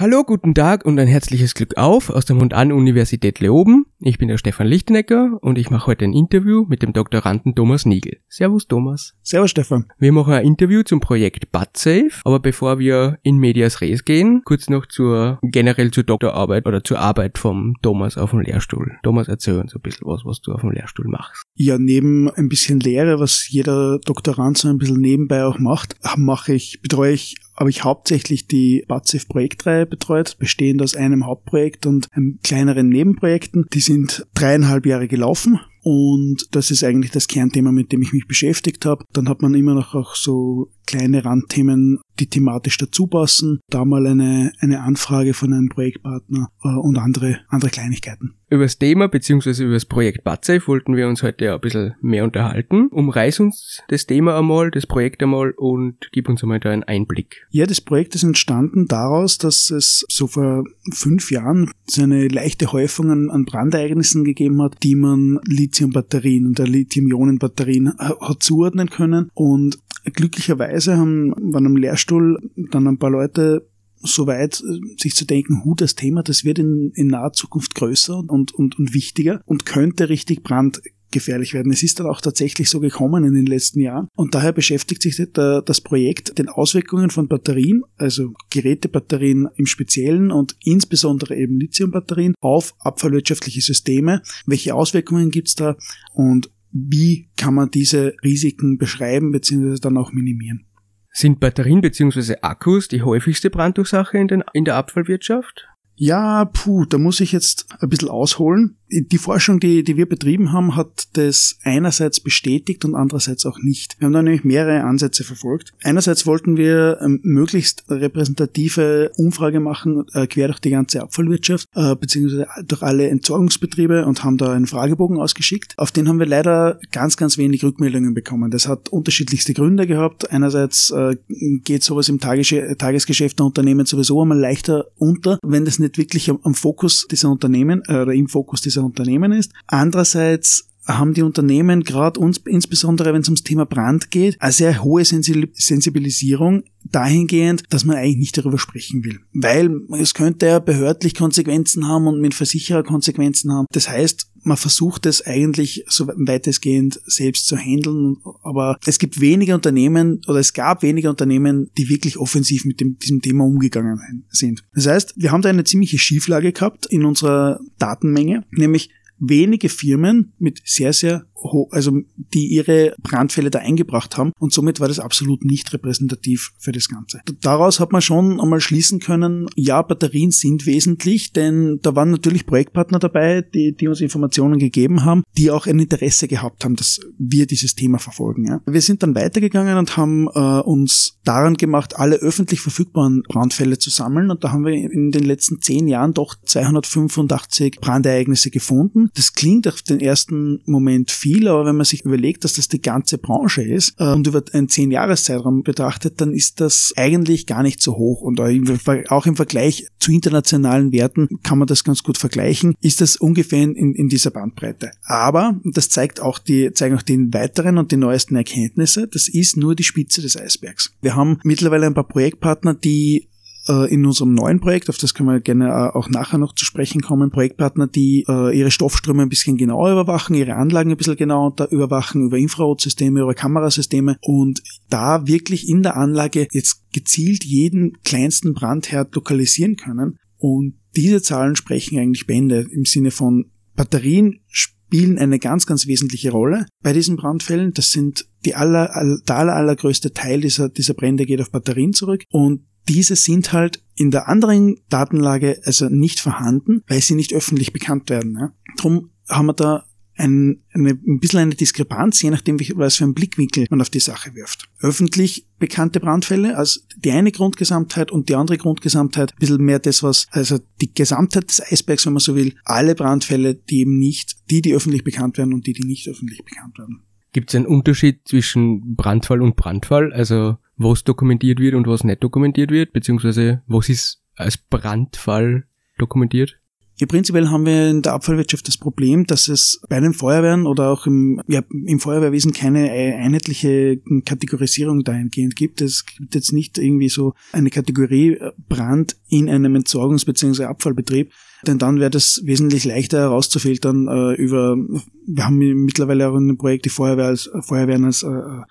Hallo, guten Tag und ein herzliches Glück auf aus der Mund-An-Universität Leoben. Ich bin der Stefan Lichtenecker und ich mache heute ein Interview mit dem Doktoranden Thomas Niegel. Servus Thomas. Servus Stefan. Wir machen ein Interview zum Projekt BudSafe, aber bevor wir in Medias Res gehen, kurz noch zur generell zur Doktorarbeit oder zur Arbeit vom Thomas auf dem Lehrstuhl. Thomas, erzähl uns ein bisschen was, was du auf dem Lehrstuhl machst. Ja, neben ein bisschen Lehre, was jeder Doktorand so ein bisschen nebenbei auch macht, mache ich, betreue ich habe ich hauptsächlich die BATSIF Projektreihe betreut, bestehend aus einem Hauptprojekt und kleineren Nebenprojekten. Die sind dreieinhalb Jahre gelaufen und das ist eigentlich das Kernthema, mit dem ich mich beschäftigt habe. Dann hat man immer noch auch so kleine Randthemen, die thematisch dazu passen. Da mal eine, eine Anfrage von einem Projektpartner äh, und andere, andere Kleinigkeiten. Über das Thema bzw. über das Projekt BudSafe wollten wir uns heute ein bisschen mehr unterhalten. Umreiß uns das Thema einmal, das Projekt einmal und gib uns einmal da einen Einblick. Ja, das Projekt ist entstanden daraus, dass es so vor fünf Jahren so eine leichte Häufung an, an Brandereignissen gegeben hat, die man Lithium-Batterien und Lithium-Ionen-Batterien äh, hat zuordnen können. Und glücklicherweise haben, waren am Lehrstuhl dann ein paar Leute so weit, äh, sich zu denken, hu, das Thema, das wird in, in naher Zukunft größer und, und, und wichtiger und könnte richtig brandgefährlich werden. Es ist dann auch tatsächlich so gekommen in den letzten Jahren. Und daher beschäftigt sich das Projekt den Auswirkungen von Batterien, also Gerätebatterien im Speziellen und insbesondere eben Lithiumbatterien auf abfallwirtschaftliche Systeme. Welche Auswirkungen gibt's da und wie kann man diese Risiken beschreiben bzw. dann auch minimieren? Sind Batterien bzw. Akkus die häufigste Brandursache in, den, in der Abfallwirtschaft? Ja, puh, da muss ich jetzt ein bisschen ausholen die Forschung, die, die wir betrieben haben, hat das einerseits bestätigt und andererseits auch nicht. Wir haben da nämlich mehrere Ansätze verfolgt. Einerseits wollten wir ähm, möglichst repräsentative Umfrage machen, äh, quer durch die ganze Abfallwirtschaft, äh, beziehungsweise durch alle Entsorgungsbetriebe und haben da einen Fragebogen ausgeschickt. Auf den haben wir leider ganz, ganz wenig Rückmeldungen bekommen. Das hat unterschiedlichste Gründe gehabt. Einerseits äh, geht sowas im Tages Tagesgeschäft der Unternehmen sowieso einmal leichter unter, wenn das nicht wirklich am, Fokus dieser Unternehmen oder im Fokus dieser dieser Unternehmen ist. Andererseits haben die Unternehmen gerade uns, insbesondere wenn es ums Thema Brand geht, eine sehr hohe Sensibilisierung dahingehend, dass man eigentlich nicht darüber sprechen will. Weil es könnte ja behördlich Konsequenzen haben und mit Versicherer Konsequenzen haben. Das heißt, man versucht es eigentlich so weitestgehend selbst zu handeln, aber es gibt wenige Unternehmen oder es gab wenige Unternehmen, die wirklich offensiv mit dem, diesem Thema umgegangen sind. Das heißt, wir haben da eine ziemliche Schieflage gehabt in unserer Datenmenge, nämlich wenige Firmen mit sehr, sehr also die ihre Brandfälle da eingebracht haben und somit war das absolut nicht repräsentativ für das Ganze. Daraus hat man schon einmal schließen können, ja, Batterien sind wesentlich, denn da waren natürlich Projektpartner dabei, die, die uns Informationen gegeben haben, die auch ein Interesse gehabt haben, dass wir dieses Thema verfolgen. Ja. Wir sind dann weitergegangen und haben äh, uns daran gemacht, alle öffentlich verfügbaren Brandfälle zu sammeln und da haben wir in den letzten zehn Jahren doch 285 Brandereignisse gefunden. Das klingt auf den ersten Moment viel viel, aber wenn man sich überlegt, dass das die ganze Branche ist äh, und über einen zehn Jahreszeitraum betrachtet, dann ist das eigentlich gar nicht so hoch und auch im Vergleich zu internationalen Werten kann man das ganz gut vergleichen, ist das ungefähr in, in dieser Bandbreite. Aber das zeigt auch die, zeigen auch die weiteren und die neuesten Erkenntnisse. Das ist nur die Spitze des Eisbergs. Wir haben mittlerweile ein paar Projektpartner, die äh, in unserem neuen Projekt, auf das können wir gerne äh, auch nachher noch zu sprechen kommen, Projektpartner, die äh, ihre Stoffströme ein bisschen genauer überwachen, ihre Anlagen ein bisschen genauer überwachen über Infrarotsysteme, über Kamerasysteme und da wirklich in der Anlage jetzt gezielt jeden kleinsten Brandherd lokalisieren können. Und diese Zahlen sprechen eigentlich Bände im Sinne von Batterien spielen eine ganz, ganz wesentliche Rolle bei diesen Brandfällen. Das sind die aller, der aller, allergrößte Teil dieser, dieser Brände geht auf Batterien zurück und diese sind halt in der anderen Datenlage also nicht vorhanden, weil sie nicht öffentlich bekannt werden. Ja. Drum haben wir da ein, eine, ein bisschen eine Diskrepanz, je nachdem, was für einen Blickwinkel man auf die Sache wirft. Öffentlich bekannte Brandfälle als die eine Grundgesamtheit und die andere Grundgesamtheit, ein bisschen mehr das, was, also die Gesamtheit des Eisbergs, wenn man so will, alle Brandfälle, die eben nicht, die, die öffentlich bekannt werden und die, die nicht öffentlich bekannt werden. Gibt es einen Unterschied zwischen Brandfall und Brandfall? Also was dokumentiert wird und was nicht dokumentiert wird, beziehungsweise was ist als Brandfall dokumentiert? Ja, prinzipiell haben wir in der Abfallwirtschaft das Problem, dass es bei den Feuerwehren oder auch im, ja, im Feuerwehrwesen keine einheitliche Kategorisierung dahingehend gibt. Es gibt jetzt nicht irgendwie so eine Kategorie äh, Brand in einem Entsorgungs- bzw. Abfallbetrieb, denn dann wäre das wesentlich leichter herauszufiltern äh, über, wir haben mittlerweile auch in dem Projekt die Feuerwehr als, Feuerwehren als äh,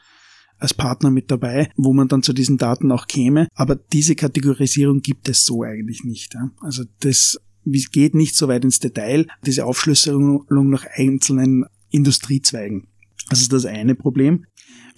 als Partner mit dabei, wo man dann zu diesen Daten auch käme. Aber diese Kategorisierung gibt es so eigentlich nicht. Ja. Also das geht nicht so weit ins Detail, diese Aufschlüsselung nach einzelnen Industriezweigen. Das ist das eine Problem.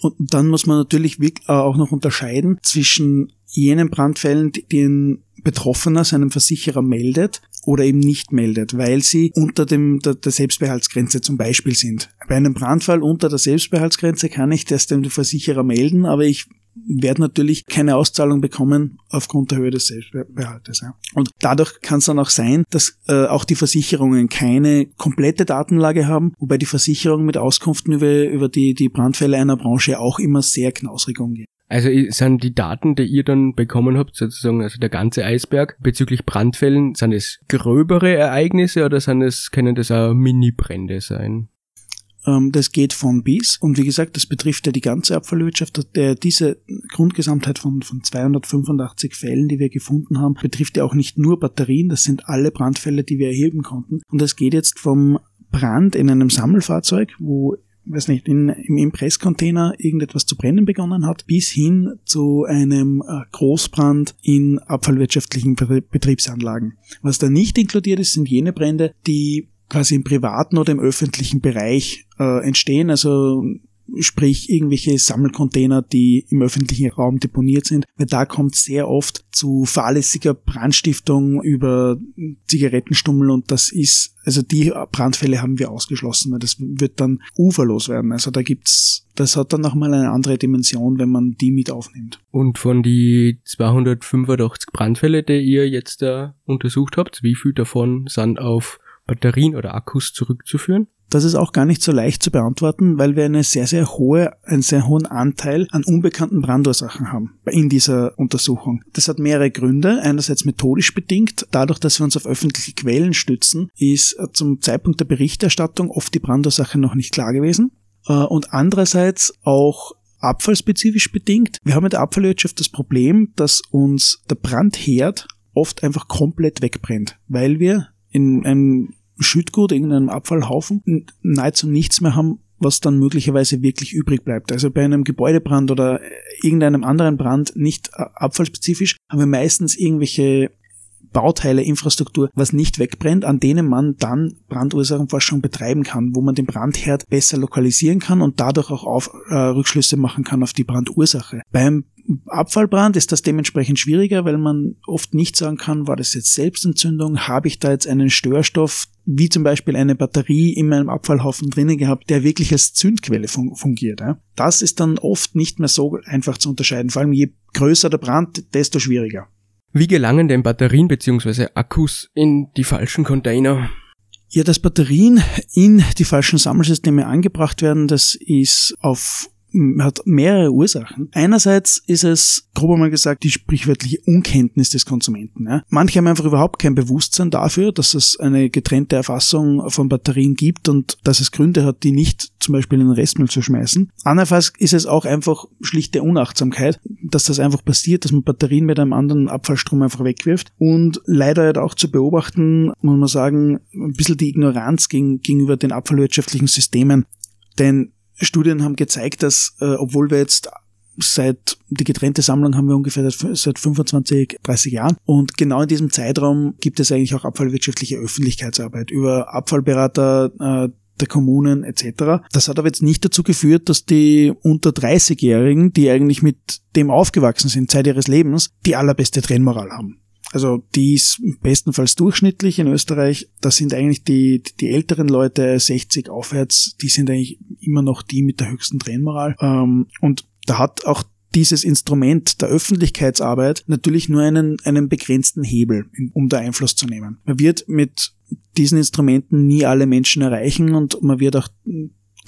Und dann muss man natürlich auch noch unterscheiden zwischen jenen Brandfällen, die ein Betroffener seinem Versicherer meldet oder eben nicht meldet, weil sie unter dem, der, der Selbstbehaltsgrenze zum Beispiel sind. Bei einem Brandfall unter der Selbstbehaltsgrenze kann ich das dem Versicherer melden, aber ich werde natürlich keine Auszahlung bekommen aufgrund der Höhe des Selbstbehaltes. Ja. Und dadurch kann es dann auch sein, dass äh, auch die Versicherungen keine komplette Datenlage haben, wobei die Versicherungen mit Auskünften über, über die, die Brandfälle einer Branche auch immer sehr knausrig umgehen. Also sind die Daten, die ihr dann bekommen habt, sozusagen, also der ganze Eisberg bezüglich Brandfällen, sind es gröbere Ereignisse oder sind es, können das auch Mini-Brände sein? Ähm, das geht von bis und wie gesagt, das betrifft ja die ganze Abfallwirtschaft. Diese Grundgesamtheit von, von 285 Fällen, die wir gefunden haben, betrifft ja auch nicht nur Batterien, das sind alle Brandfälle, die wir erheben konnten. Und es geht jetzt vom Brand in einem Sammelfahrzeug, wo weiß nicht, in, im Impresscontainer irgendetwas zu brennen begonnen hat, bis hin zu einem äh, Großbrand in abfallwirtschaftlichen Betriebsanlagen. Was da nicht inkludiert ist, sind jene Brände, die quasi im privaten oder im öffentlichen Bereich äh, entstehen. Also sprich irgendwelche Sammelcontainer, die im öffentlichen Raum deponiert sind, weil da kommt sehr oft zu fahrlässiger Brandstiftung über Zigarettenstummel und das ist, also die Brandfälle haben wir ausgeschlossen, weil das wird dann uferlos werden. Also da gibt's, das hat dann nochmal eine andere Dimension, wenn man die mit aufnimmt. Und von die 285 Brandfälle, die ihr jetzt da untersucht habt, wie viel davon sind auf Batterien oder Akkus zurückzuführen? Das ist auch gar nicht so leicht zu beantworten, weil wir eine sehr, sehr hohe, einen sehr hohen Anteil an unbekannten Brandursachen haben in dieser Untersuchung. Das hat mehrere Gründe. Einerseits methodisch bedingt. Dadurch, dass wir uns auf öffentliche Quellen stützen, ist zum Zeitpunkt der Berichterstattung oft die Brandursache noch nicht klar gewesen. Äh, und andererseits auch abfallspezifisch bedingt. Wir haben in der Abfallwirtschaft das Problem, dass uns der Brandherd oft einfach komplett wegbrennt, weil wir in einem Schüttgut, irgendeinem Abfallhaufen, nahezu nichts mehr haben, was dann möglicherweise wirklich übrig bleibt. Also bei einem Gebäudebrand oder irgendeinem anderen Brand, nicht abfallspezifisch, haben wir meistens irgendwelche Bauteile, Infrastruktur, was nicht wegbrennt, an denen man dann Brandursachenforschung betreiben kann, wo man den Brandherd besser lokalisieren kann und dadurch auch auf, äh, Rückschlüsse machen kann auf die Brandursache. Beim Abfallbrand ist das dementsprechend schwieriger, weil man oft nicht sagen kann, war das jetzt Selbstentzündung, habe ich da jetzt einen Störstoff, wie zum Beispiel eine Batterie in meinem Abfallhaufen drinnen gehabt, der wirklich als Zündquelle fungiert. Das ist dann oft nicht mehr so einfach zu unterscheiden, vor allem je größer der Brand, desto schwieriger. Wie gelangen denn Batterien bzw. Akkus in die falschen Container? Ja, dass Batterien in die falschen Sammelsysteme angebracht werden, das ist auf hat mehrere Ursachen. Einerseits ist es, grob einmal gesagt, die sprichwörtliche Unkenntnis des Konsumenten. Ja. Manche haben einfach überhaupt kein Bewusstsein dafür, dass es eine getrennte Erfassung von Batterien gibt und dass es Gründe hat, die nicht zum Beispiel in den Restmüll zu schmeißen. Andernfalls ist es auch einfach schlichte Unachtsamkeit, dass das einfach passiert, dass man Batterien mit einem anderen Abfallstrom einfach wegwirft. Und leider halt auch zu beobachten, muss man sagen, ein bisschen die Ignoranz gegenüber den abfallwirtschaftlichen Systemen. Denn Studien haben gezeigt, dass äh, obwohl wir jetzt seit die getrennte Sammlung haben wir ungefähr seit 25, 30 Jahren. Und genau in diesem Zeitraum gibt es eigentlich auch abfallwirtschaftliche Öffentlichkeitsarbeit über Abfallberater äh, der Kommunen etc. Das hat aber jetzt nicht dazu geführt, dass die unter 30-Jährigen, die eigentlich mit dem aufgewachsen sind, Zeit ihres Lebens, die allerbeste Trennmoral haben. Also die ist bestenfalls durchschnittlich in Österreich. Das sind eigentlich die, die älteren Leute, 60 aufwärts, die sind eigentlich immer noch die mit der höchsten Trennmoral. Ähm, und da hat auch dieses Instrument der Öffentlichkeitsarbeit natürlich nur einen, einen begrenzten Hebel, um da Einfluss zu nehmen. Man wird mit diesen Instrumenten nie alle Menschen erreichen und man wird auch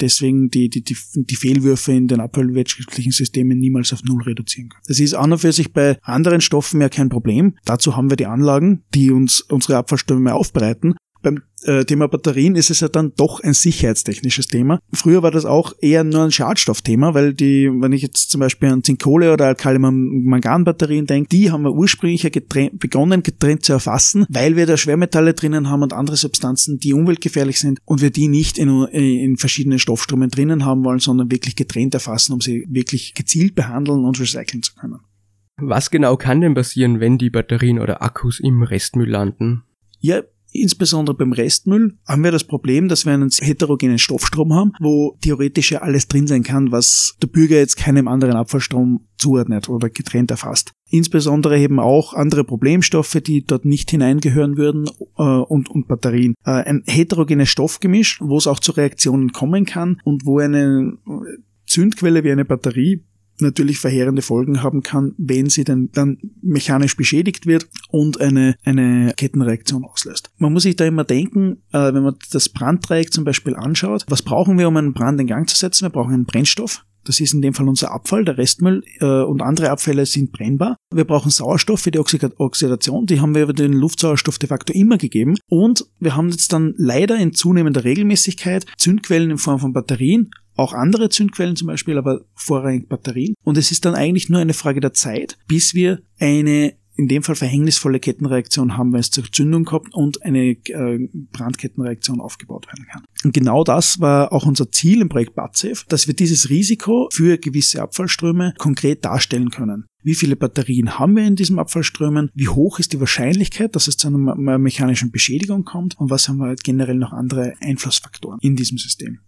deswegen die, die, die, die Fehlwürfe in den abfallwirtschaftlichen Systemen niemals auf Null reduzieren können. Das ist an und für sich bei anderen Stoffen ja kein Problem. Dazu haben wir die Anlagen, die uns unsere Abfallströme aufbereiten beim äh, Thema Batterien ist es ja dann doch ein sicherheitstechnisches Thema. Früher war das auch eher nur ein Schadstoffthema, weil die, wenn ich jetzt zum Beispiel an Zinkkohle oder Alkali-Mangan-Batterien denke, die haben wir ursprünglich ja getrennt, begonnen getrennt zu erfassen, weil wir da Schwermetalle drinnen haben und andere Substanzen, die umweltgefährlich sind und wir die nicht in, in verschiedenen Stoffströmen drinnen haben wollen, sondern wirklich getrennt erfassen, um sie wirklich gezielt behandeln und recyceln zu können. Was genau kann denn passieren, wenn die Batterien oder Akkus im Restmüll landen? Ja, Insbesondere beim Restmüll haben wir das Problem, dass wir einen heterogenen Stoffstrom haben, wo theoretisch ja alles drin sein kann, was der Bürger jetzt keinem anderen Abfallstrom zuordnet oder getrennt erfasst. Insbesondere eben auch andere Problemstoffe, die dort nicht hineingehören würden äh, und, und Batterien. Äh, ein heterogenes Stoffgemisch, wo es auch zu Reaktionen kommen kann und wo eine Zündquelle wie eine Batterie natürlich verheerende Folgen haben kann, wenn sie dann, dann mechanisch beschädigt wird und eine, eine Kettenreaktion auslöst. Man muss sich da immer denken, äh, wenn man das Branddreieck zum Beispiel anschaut, was brauchen wir, um einen Brand in Gang zu setzen? Wir brauchen einen Brennstoff. Das ist in dem Fall unser Abfall, der Restmüll äh, und andere Abfälle sind brennbar. Wir brauchen Sauerstoff für die Oxidation, die haben wir über den Luftsauerstoff de facto immer gegeben. Und wir haben jetzt dann leider in zunehmender Regelmäßigkeit Zündquellen in Form von Batterien auch andere Zündquellen zum Beispiel, aber vorrangig Batterien. Und es ist dann eigentlich nur eine Frage der Zeit, bis wir eine in dem Fall verhängnisvolle Kettenreaktion haben, wenn es zur Zündung kommt und eine äh, Brandkettenreaktion aufgebaut werden kann. Und genau das war auch unser Ziel im Projekt BATSAFE, dass wir dieses Risiko für gewisse Abfallströme konkret darstellen können. Wie viele Batterien haben wir in diesen Abfallströmen? Wie hoch ist die Wahrscheinlichkeit, dass es zu einer mechanischen Beschädigung kommt? Und was haben wir generell noch andere Einflussfaktoren in diesem System?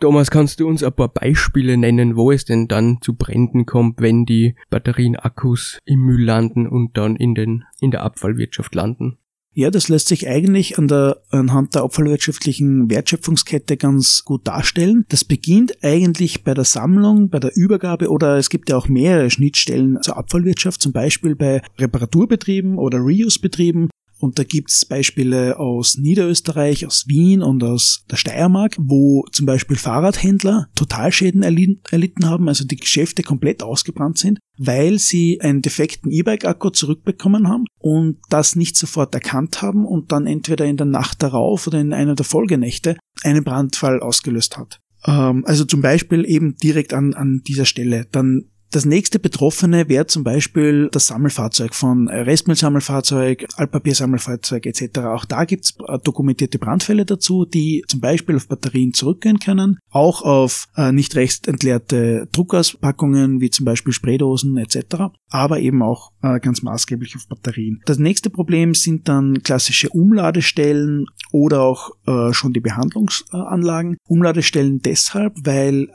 Thomas, kannst du uns ein paar Beispiele nennen, wo es denn dann zu Bränden kommt, wenn die Batterien-Akkus im Müll landen und dann in, den, in der Abfallwirtschaft landen? Ja, das lässt sich eigentlich an der, anhand der abfallwirtschaftlichen Wertschöpfungskette ganz gut darstellen. Das beginnt eigentlich bei der Sammlung, bei der Übergabe oder es gibt ja auch mehrere Schnittstellen zur Abfallwirtschaft, zum Beispiel bei Reparaturbetrieben oder Reuse-Betrieben, und da gibt's Beispiele aus Niederösterreich, aus Wien und aus der Steiermark, wo zum Beispiel Fahrradhändler Totalschäden erlitten haben, also die Geschäfte komplett ausgebrannt sind, weil sie einen defekten E-Bike-Akku zurückbekommen haben und das nicht sofort erkannt haben und dann entweder in der Nacht darauf oder in einer der Folgenächte einen Brandfall ausgelöst hat. Ähm, also zum Beispiel eben direkt an, an dieser Stelle. Dann das nächste Betroffene wäre zum Beispiel das Sammelfahrzeug von Restmüllsammelfahrzeug, Altpapiersammelfahrzeug etc. Auch da gibt's äh, dokumentierte Brandfälle dazu, die zum Beispiel auf Batterien zurückgehen können, auch auf äh, nicht recht entleerte Druckauspackungen wie zum Beispiel Spraydosen etc., aber eben auch äh, ganz maßgeblich auf Batterien. Das nächste Problem sind dann klassische Umladestellen oder auch schon die Behandlungsanlagen. Umladestellen deshalb, weil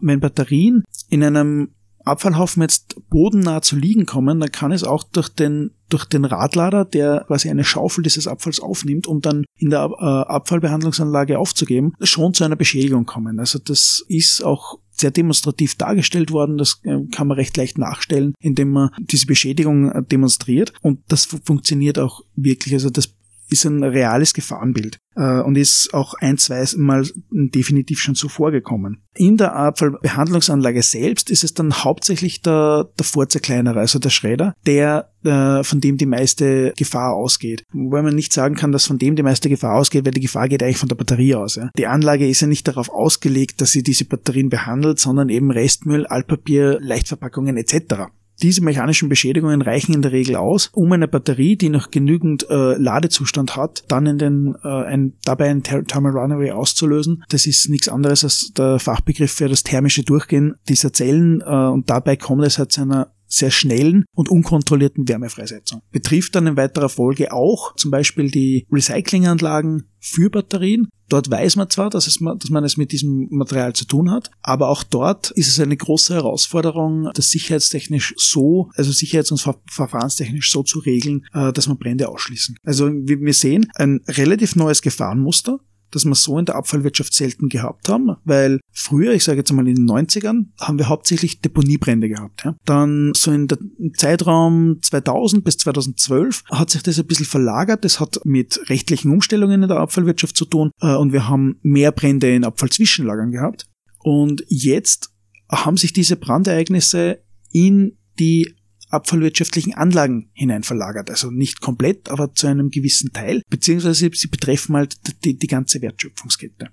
wenn Batterien in einem Abfallhaufen jetzt bodennah zu liegen kommen, dann kann es auch durch den, durch den Radlader, der quasi eine Schaufel dieses Abfalls aufnimmt, um dann in der äh, Abfallbehandlungsanlage aufzugeben, schon zu einer Beschädigung kommen. Also das ist auch sehr demonstrativ dargestellt worden. Das äh, kann man recht leicht nachstellen, indem man diese Beschädigung äh, demonstriert. Und das funktioniert auch wirklich. Also das ist ein reales Gefahrenbild äh, und ist auch ein, zwei Mal definitiv schon so vorgekommen. In der Abfallbehandlungsanlage selbst ist es dann hauptsächlich der, der Vorzerkleinerer, also der Schredder, der äh, von dem die meiste Gefahr ausgeht. Wobei man nicht sagen kann, dass von dem die meiste Gefahr ausgeht, weil die Gefahr geht eigentlich von der Batterie aus. Ja. Die Anlage ist ja nicht darauf ausgelegt, dass sie diese Batterien behandelt, sondern eben Restmüll, Altpapier, Leichtverpackungen etc. Diese mechanischen Beschädigungen reichen in der Regel aus, um eine Batterie, die noch genügend äh, Ladezustand hat, dann in den, äh, ein, dabei ein Thermal Runaway auszulösen. Das ist nichts anderes als der Fachbegriff für das thermische Durchgehen dieser Zellen äh, und dabei kommt es halt zu einer sehr schnellen und unkontrollierten Wärmefreisetzung. Betrifft dann in weiterer Folge auch zum Beispiel die Recyclinganlagen für Batterien. Dort weiß man zwar, dass, es, dass man es mit diesem Material zu tun hat, aber auch dort ist es eine große Herausforderung, das sicherheitstechnisch so, also sicherheits- und ver verfahrenstechnisch so zu regeln, äh, dass man Brände ausschließen. Also wir sehen, ein relativ neues Gefahrenmuster, das wir so in der Abfallwirtschaft selten gehabt haben, weil früher, ich sage jetzt mal in den 90ern, haben wir hauptsächlich Deponiebrände gehabt. Ja. Dann so in der Zeitraum 2000 bis 2012 hat sich das ein bisschen verlagert. Das hat mit rechtlichen Umstellungen in der Abfallwirtschaft zu tun äh, und wir haben mehr Brände in Abfallzwischenlagern gehabt. Und jetzt haben sich diese Brandereignisse in die abfallwirtschaftlichen Anlagen hinein verlagert. Also nicht komplett, aber zu einem gewissen Teil, beziehungsweise sie betreffen halt die, die ganze Wertschöpfungskette.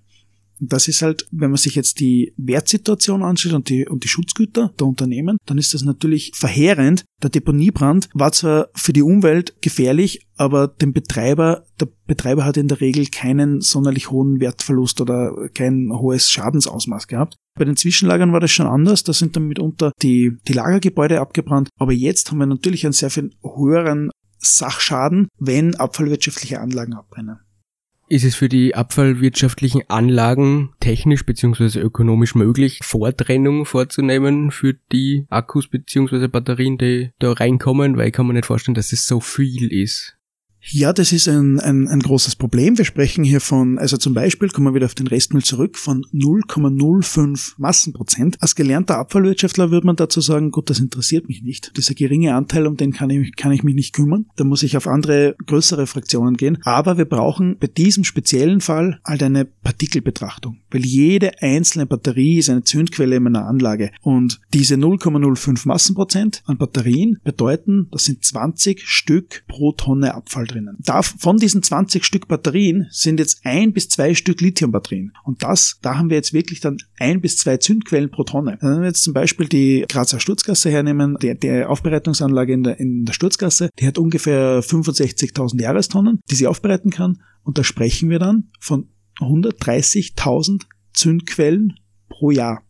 Das ist halt, wenn man sich jetzt die Wertsituation anschaut und die, und die Schutzgüter der Unternehmen, dann ist das natürlich verheerend. Der Deponiebrand war zwar für die Umwelt gefährlich, aber dem Betreiber, der Betreiber hat in der Regel keinen sonderlich hohen Wertverlust oder kein hohes Schadensausmaß gehabt. Bei den Zwischenlagern war das schon anders, da sind dann mitunter die, die Lagergebäude abgebrannt, aber jetzt haben wir natürlich einen sehr viel höheren Sachschaden, wenn abfallwirtschaftliche Anlagen abbrennen. Ist es für die abfallwirtschaftlichen Anlagen technisch bzw. ökonomisch möglich, Vortrennung vorzunehmen für die Akkus bzw. Batterien, die da reinkommen? Weil ich kann mir nicht vorstellen, dass es so viel ist. Ja, das ist ein, ein, ein großes Problem. Wir sprechen hier von, also zum Beispiel, kommen wir wieder auf den Restmüll zurück, von 0,05 Massenprozent. Als gelernter Abfallwirtschaftler würde man dazu sagen, gut, das interessiert mich nicht. Dieser geringe Anteil, um den kann ich, kann ich mich nicht kümmern. Da muss ich auf andere, größere Fraktionen gehen. Aber wir brauchen bei diesem speziellen Fall halt eine Partikelbetrachtung. Weil jede einzelne Batterie ist eine Zündquelle in meiner Anlage. Und diese 0,05 Massenprozent an Batterien bedeuten, das sind 20 Stück pro Tonne Abfall drinnen. Da, von diesen 20 Stück Batterien sind jetzt ein bis zwei Stück Lithiumbatterien. Und das, da haben wir jetzt wirklich dann ein bis zwei Zündquellen pro Tonne. Wenn wir jetzt zum Beispiel die Grazer Sturzgasse hernehmen, die, die Aufbereitungsanlage in der, in der Sturzgasse, die hat ungefähr 65.000 Jahrestonnen, die sie aufbereiten kann. Und da sprechen wir dann von 130.000 Zündquellen pro Jahr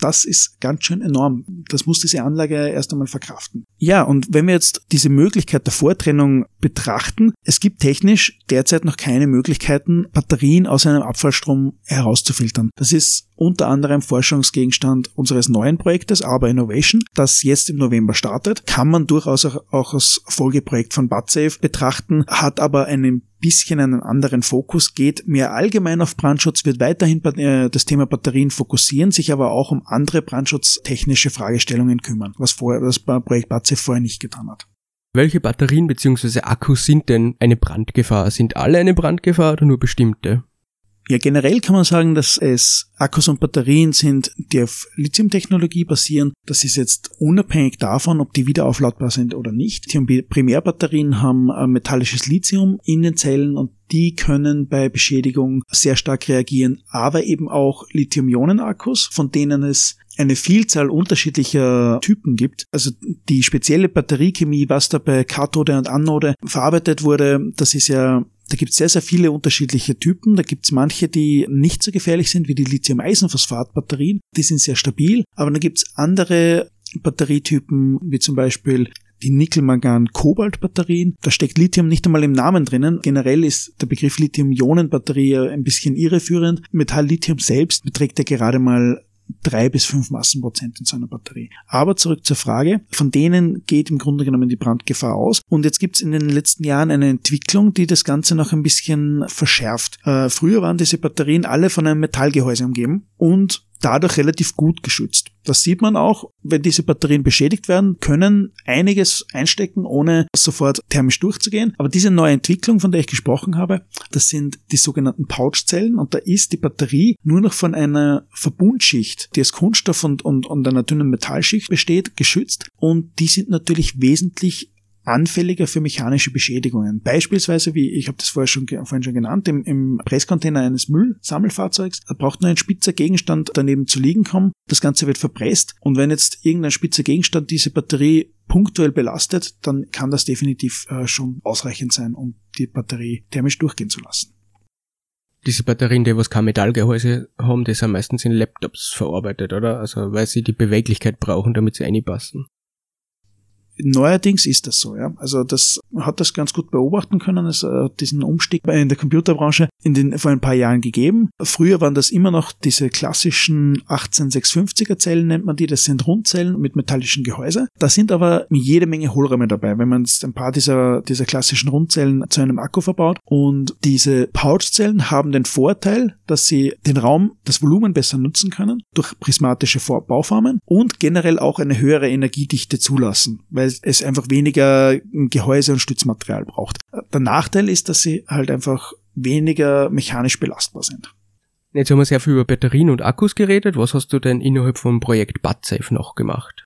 das ist ganz schön enorm. Das muss diese Anlage erst einmal verkraften. Ja, und wenn wir jetzt diese Möglichkeit der Vortrennung betrachten, es gibt technisch derzeit noch keine Möglichkeiten, Batterien aus einem Abfallstrom herauszufiltern. Das ist unter anderem Forschungsgegenstand unseres neuen Projektes Aber Innovation, das jetzt im November startet. Kann man durchaus auch, als Folgeprojekt von BudSafe betrachten, hat aber einen bisschen einen anderen Fokus, geht mehr allgemein auf Brandschutz, wird weiterhin äh, das Thema Batterien fokussieren, sich aber auch um andere brandschutztechnische Fragestellungen kümmern, was vorher das Projekt BATSE vorher nicht getan hat. Welche Batterien bzw. Akkus sind denn eine Brandgefahr? Sind alle eine Brandgefahr oder nur bestimmte? Ja, generell kann man sagen, dass es Akkus und Batterien sind, die auf Lithium-Technologie basieren. Das ist jetzt unabhängig davon, ob die wieder aufladbar sind oder nicht. Lithium-Primärbatterien haben metallisches Lithium in den Zellen und die können bei Beschädigung sehr stark reagieren, aber eben auch Lithium-Ionen-Akkus, von denen es eine Vielzahl unterschiedlicher Typen gibt. Also die spezielle Batteriechemie, was da bei Kathode und Anode verarbeitet wurde, das ist ja da gibt es sehr, sehr viele unterschiedliche Typen. Da gibt es manche, die nicht so gefährlich sind wie die Lithium-Eisenphosphat-Batterien. Die sind sehr stabil. Aber dann gibt es andere Batterietypen, wie zum Beispiel die Nickel-Mangan-Kobalt-Batterien. Da steckt Lithium nicht einmal im Namen drinnen. Generell ist der Begriff Lithium-Ionen-Batterie ein bisschen irreführend. Metall-Lithium selbst beträgt ja gerade mal drei bis fünf Massenprozent in so einer Batterie. Aber zurück zur Frage, von denen geht im Grunde genommen die Brandgefahr aus. Und jetzt gibt es in den letzten Jahren eine Entwicklung, die das Ganze noch ein bisschen verschärft. Äh, früher waren diese Batterien alle von einem Metallgehäuse umgeben und dadurch relativ gut geschützt. Das sieht man auch, wenn diese Batterien beschädigt werden, können einiges einstecken, ohne sofort thermisch durchzugehen. Aber diese neue Entwicklung, von der ich gesprochen habe, das sind die sogenannten Pouchzellen und da ist die Batterie nur noch von einer Verbundschicht, die aus Kunststoff und, und, und einer dünnen Metallschicht besteht, geschützt und die sind natürlich wesentlich anfälliger für mechanische Beschädigungen. Beispielsweise, wie ich habe das vorher schon, vorhin schon genannt, im, im Presscontainer eines Müllsammelfahrzeugs, da braucht nur ein spitzer Gegenstand daneben zu liegen kommen. Das Ganze wird verpresst und wenn jetzt irgendein spitzer Gegenstand diese Batterie punktuell belastet, dann kann das definitiv äh, schon ausreichend sein, um die Batterie thermisch durchgehen zu lassen. Diese Batterien, die was kein Metallgehäuse haben, die sind meistens in Laptops verarbeitet, oder? Also weil sie die Beweglichkeit brauchen, damit sie einpassen. Neuerdings ist das so, ja. Also das hat das ganz gut beobachten können. Es hat diesen Umstieg in der Computerbranche in den, vor ein paar Jahren gegeben. Früher waren das immer noch diese klassischen 18650er Zellen, nennt man die. Das sind Rundzellen mit metallischen Gehäuse. Da sind aber jede Menge Hohlräume dabei, wenn man jetzt ein paar dieser, dieser klassischen Rundzellen zu einem Akku verbaut. Und diese Pouchzellen haben den Vorteil, dass sie den Raum, das Volumen besser nutzen können durch prismatische Bauformen und generell auch eine höhere Energiedichte zulassen, weil es einfach weniger Gehäuse und Stützmaterial braucht. Der Nachteil ist, dass sie halt einfach weniger mechanisch belastbar sind. Jetzt haben wir sehr viel über Batterien und Akkus geredet. Was hast du denn innerhalb vom Projekt BudSafe noch gemacht?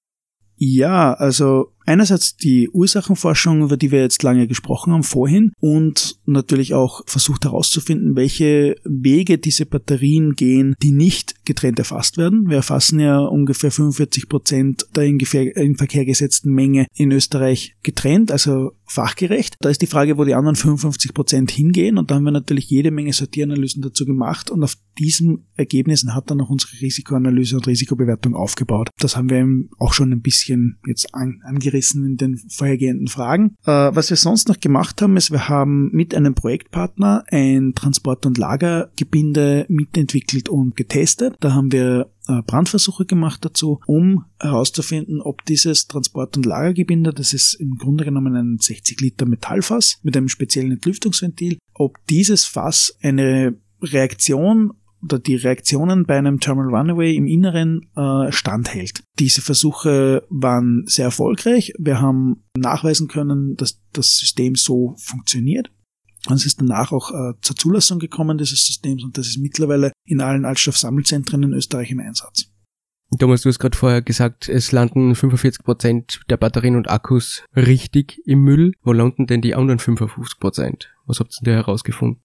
Ja, also einerseits die Ursachenforschung, über die wir jetzt lange gesprochen haben vorhin und natürlich auch versucht herauszufinden, welche Wege diese Batterien gehen, die nicht getrennt erfasst werden. Wir erfassen ja ungefähr 45 Prozent der in, Verkehr gesetzten Menge in Österreich getrennt, also fachgerecht. Da ist die Frage, wo die anderen 55 Prozent hingehen und da haben wir natürlich jede Menge Sortieranalysen dazu gemacht und auf diesen Ergebnissen hat dann auch unsere Risikoanalyse und Risikobewertung aufgebaut. Das haben wir auch schon ein bisschen jetzt an, angerissen in den vorhergehenden Fragen. Äh, was wir sonst noch gemacht haben, ist, wir haben mit einem Projektpartner ein Transport- und Lagergebinde mitentwickelt und getestet. Da haben wir äh, Brandversuche gemacht dazu, um herauszufinden, ob dieses Transport- und Lagergebinde, das ist im Grunde genommen ein 60 Liter Metallfass mit einem speziellen Entlüftungsventil, ob dieses Fass eine Reaktion oder die Reaktionen bei einem Terminal Runaway im Inneren äh, standhält. Diese Versuche waren sehr erfolgreich. Wir haben nachweisen können, dass das System so funktioniert. Und es ist danach auch äh, zur Zulassung gekommen dieses Systems und das ist mittlerweile in allen Altstoffsammelzentren in Österreich im Einsatz. Thomas, du hast gerade vorher gesagt, es landen 45 Prozent der Batterien und Akkus richtig im Müll. Wo landen denn die anderen 55%? Prozent? Was habt ihr da herausgefunden?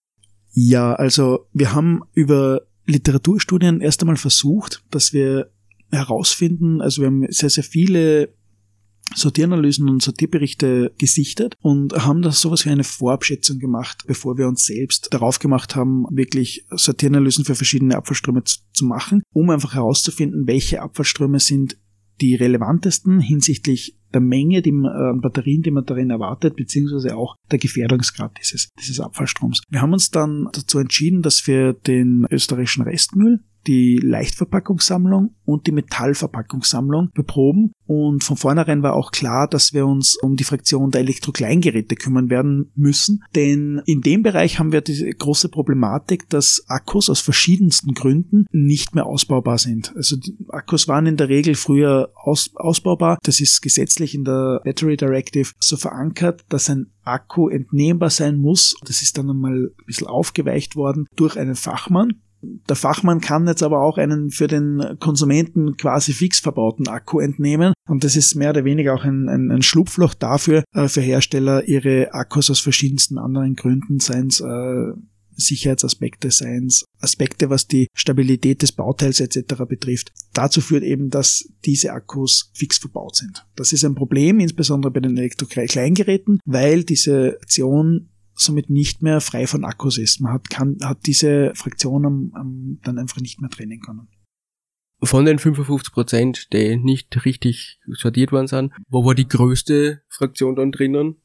Ja, also wir haben über Literaturstudien erst einmal versucht, dass wir herausfinden, also wir haben sehr, sehr viele Sortieranalysen und Sortierberichte gesichtet und haben da sowas wie eine Vorabschätzung gemacht, bevor wir uns selbst darauf gemacht haben, wirklich Sortieranalysen für verschiedene Abfallströme zu, zu machen, um einfach herauszufinden, welche Abfallströme sind die relevantesten hinsichtlich der Menge äh, Batterien, die man darin erwartet, beziehungsweise auch der Gefährdungsgrad dieses, dieses Abfallstroms. Wir haben uns dann dazu entschieden, dass wir den österreichischen Restmüll die Leichtverpackungssammlung und die Metallverpackungssammlung beproben. Und von vornherein war auch klar, dass wir uns um die Fraktion der Elektrokleingeräte kümmern werden müssen. Denn in dem Bereich haben wir diese große Problematik, dass Akkus aus verschiedensten Gründen nicht mehr ausbaubar sind. Also die Akkus waren in der Regel früher aus, ausbaubar. Das ist gesetzlich in der Battery Directive so verankert, dass ein Akku entnehmbar sein muss. Das ist dann einmal ein bisschen aufgeweicht worden durch einen Fachmann. Der Fachmann kann jetzt aber auch einen für den Konsumenten quasi fix verbauten Akku entnehmen. Und das ist mehr oder weniger auch ein, ein, ein Schlupfloch dafür, äh, für Hersteller ihre Akkus aus verschiedensten anderen Gründen, seien äh, Sicherheitsaspekte, seien Aspekte, was die Stabilität des Bauteils etc. betrifft. Dazu führt eben, dass diese Akkus fix verbaut sind. Das ist ein Problem, insbesondere bei den Elektrokleingeräten, weil diese Aktion somit nicht mehr frei von Akkus ist. Man hat, kann, hat diese Fraktion am, am, dann einfach nicht mehr trennen können. Von den 55 Prozent, die nicht richtig sortiert worden sind, wo war die größte Fraktion dann drinnen?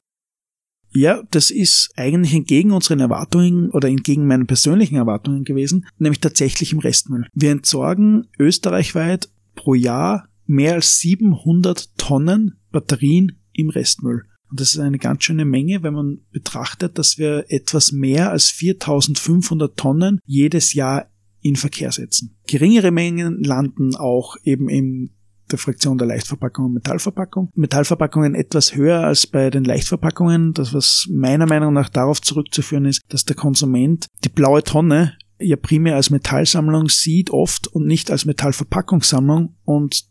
Ja, das ist eigentlich entgegen unseren Erwartungen oder entgegen meinen persönlichen Erwartungen gewesen, nämlich tatsächlich im Restmüll. Wir entsorgen österreichweit pro Jahr mehr als 700 Tonnen Batterien im Restmüll. Und das ist eine ganz schöne Menge, wenn man betrachtet, dass wir etwas mehr als 4500 Tonnen jedes Jahr in Verkehr setzen. Geringere Mengen landen auch eben in der Fraktion der Leichtverpackung und Metallverpackung. Metallverpackungen etwas höher als bei den Leichtverpackungen, das was meiner Meinung nach darauf zurückzuführen ist, dass der Konsument die blaue Tonne ja primär als Metallsammlung sieht oft und nicht als Metallverpackungssammlung und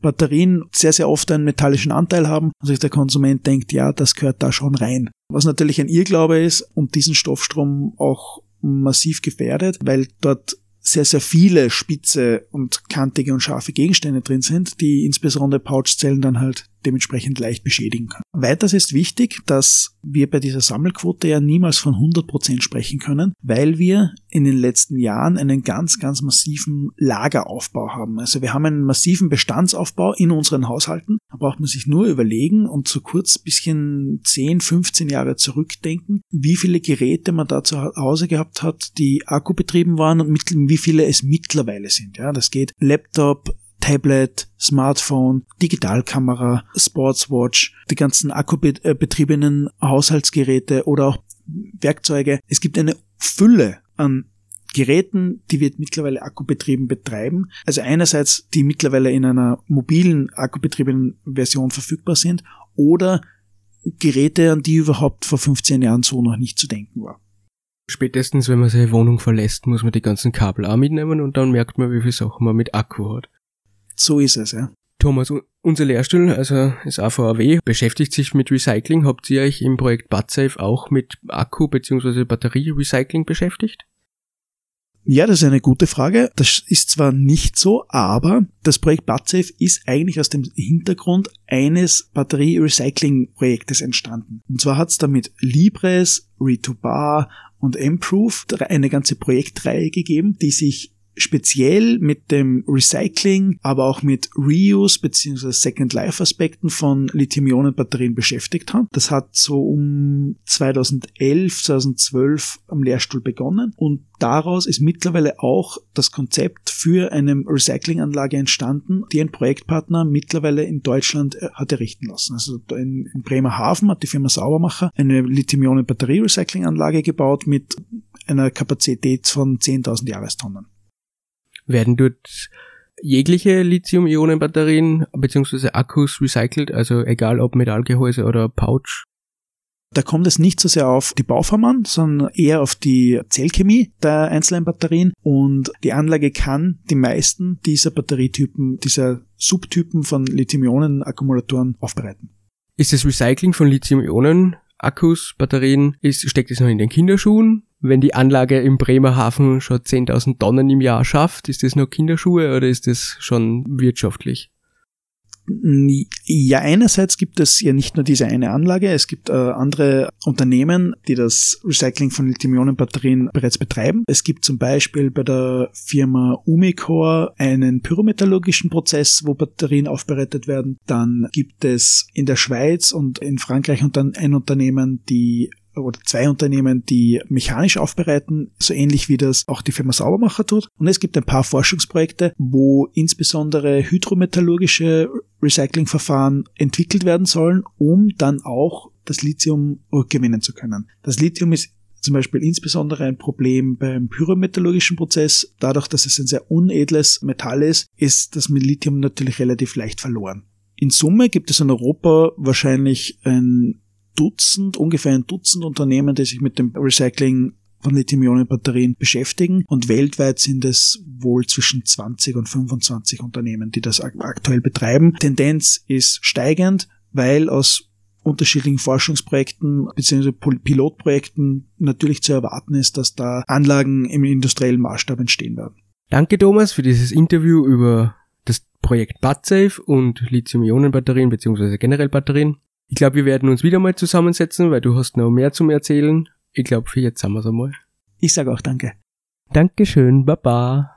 Batterien sehr, sehr oft einen metallischen Anteil haben und sich der Konsument denkt, ja, das gehört da schon rein. Was natürlich ein Irrglaube ist und diesen Stoffstrom auch massiv gefährdet, weil dort sehr, sehr viele spitze und kantige und scharfe Gegenstände drin sind, die insbesondere Pouchzellen dann halt dementsprechend leicht beschädigen kann. Weiters ist wichtig, dass wir bei dieser Sammelquote ja niemals von 100% sprechen können, weil wir in den letzten Jahren einen ganz, ganz massiven Lageraufbau haben. Also wir haben einen massiven Bestandsaufbau in unseren Haushalten. Da braucht man sich nur überlegen und so kurz bisschen 10, 15 Jahre zurückdenken, wie viele Geräte man da zu Hause gehabt hat, die akkubetrieben waren und wie viele es mittlerweile sind. Ja, das geht Laptop, Tablet, Smartphone, Digitalkamera, Sportswatch, die ganzen akkubetriebenen Haushaltsgeräte oder auch Werkzeuge. Es gibt eine Fülle an Geräten, die wir mittlerweile akkubetrieben betreiben. Also einerseits, die mittlerweile in einer mobilen akkubetriebenen Version verfügbar sind oder Geräte, an die überhaupt vor 15 Jahren so noch nicht zu denken war. Spätestens, wenn man seine Wohnung verlässt, muss man die ganzen Kabel auch mitnehmen und dann merkt man, wie viele Sachen man mit Akku hat. So ist es, ja. Thomas, unser Lehrstuhl, also das AVAW, beschäftigt sich mit Recycling. Habt ihr euch im Projekt BudSafe auch mit Akku- bzw. Batterie-Recycling beschäftigt? Ja, das ist eine gute Frage. Das ist zwar nicht so, aber das Projekt BudSafe ist eigentlich aus dem Hintergrund eines Batterie-Recycling-Projektes entstanden. Und zwar hat es damit Libres, Re2Bar und Improve eine ganze Projektreihe gegeben, die sich speziell mit dem Recycling, aber auch mit Reuse bzw. Second Life Aspekten von Lithium-Ionen-Batterien beschäftigt hat. Das hat so um 2011, 2012 am Lehrstuhl begonnen und daraus ist mittlerweile auch das Konzept für eine Recyclinganlage entstanden, die ein Projektpartner mittlerweile in Deutschland äh, hat errichten lassen. Also in, in Bremerhaven hat die Firma Saubermacher eine Lithium-Ionen-Batterie-Recyclinganlage gebaut mit einer Kapazität von 10.000 Jahrestonnen werden dort jegliche Lithium-Ionen-Batterien bzw. Akkus recycelt, also egal ob Metallgehäuse oder Pouch. Da kommt es nicht so sehr auf die Bauform an, sondern eher auf die Zellchemie der einzelnen Batterien und die Anlage kann die meisten dieser Batterietypen, dieser Subtypen von Lithium-Ionen-Akkumulatoren aufbereiten. Ist das Recycling von Lithium-Ionen Akkus, Batterien, ist, steckt es noch in den Kinderschuhen wenn die Anlage im Bremerhaven schon 10.000 Tonnen im Jahr schafft, ist das nur Kinderschuhe oder ist das schon wirtschaftlich? Ja, einerseits gibt es ja nicht nur diese eine Anlage, es gibt äh, andere Unternehmen, die das Recycling von Lithium-Ionen-Batterien bereits betreiben. Es gibt zum Beispiel bei der Firma Umicore einen pyrometallurgischen Prozess, wo Batterien aufbereitet werden. Dann gibt es in der Schweiz und in Frankreich ein Unternehmen, die oder zwei Unternehmen, die mechanisch aufbereiten, so ähnlich wie das auch die Firma Saubermacher tut. Und es gibt ein paar Forschungsprojekte, wo insbesondere hydrometallurgische Recyclingverfahren entwickelt werden sollen, um dann auch das Lithium rückgewinnen zu können. Das Lithium ist zum Beispiel insbesondere ein Problem beim pyrometallurgischen Prozess. Dadurch, dass es ein sehr unedles Metall ist, ist das Lithium natürlich relativ leicht verloren. In Summe gibt es in Europa wahrscheinlich ein Dutzend, ungefähr ein Dutzend Unternehmen, die sich mit dem Recycling von Lithium-Ionen-Batterien beschäftigen und weltweit sind es wohl zwischen 20 und 25 Unternehmen, die das aktuell betreiben. Tendenz ist steigend, weil aus unterschiedlichen Forschungsprojekten bzw. Pilotprojekten natürlich zu erwarten ist, dass da Anlagen im industriellen Maßstab entstehen werden. Danke Thomas für dieses Interview über das Projekt BudSafe und Lithium-Ionen-Batterien bzw. generell Batterien. Ich glaube, wir werden uns wieder mal zusammensetzen, weil du hast noch mehr zum Erzählen. Ich glaube, für jetzt haben wir es einmal. Ich sage auch danke. Dankeschön, Baba.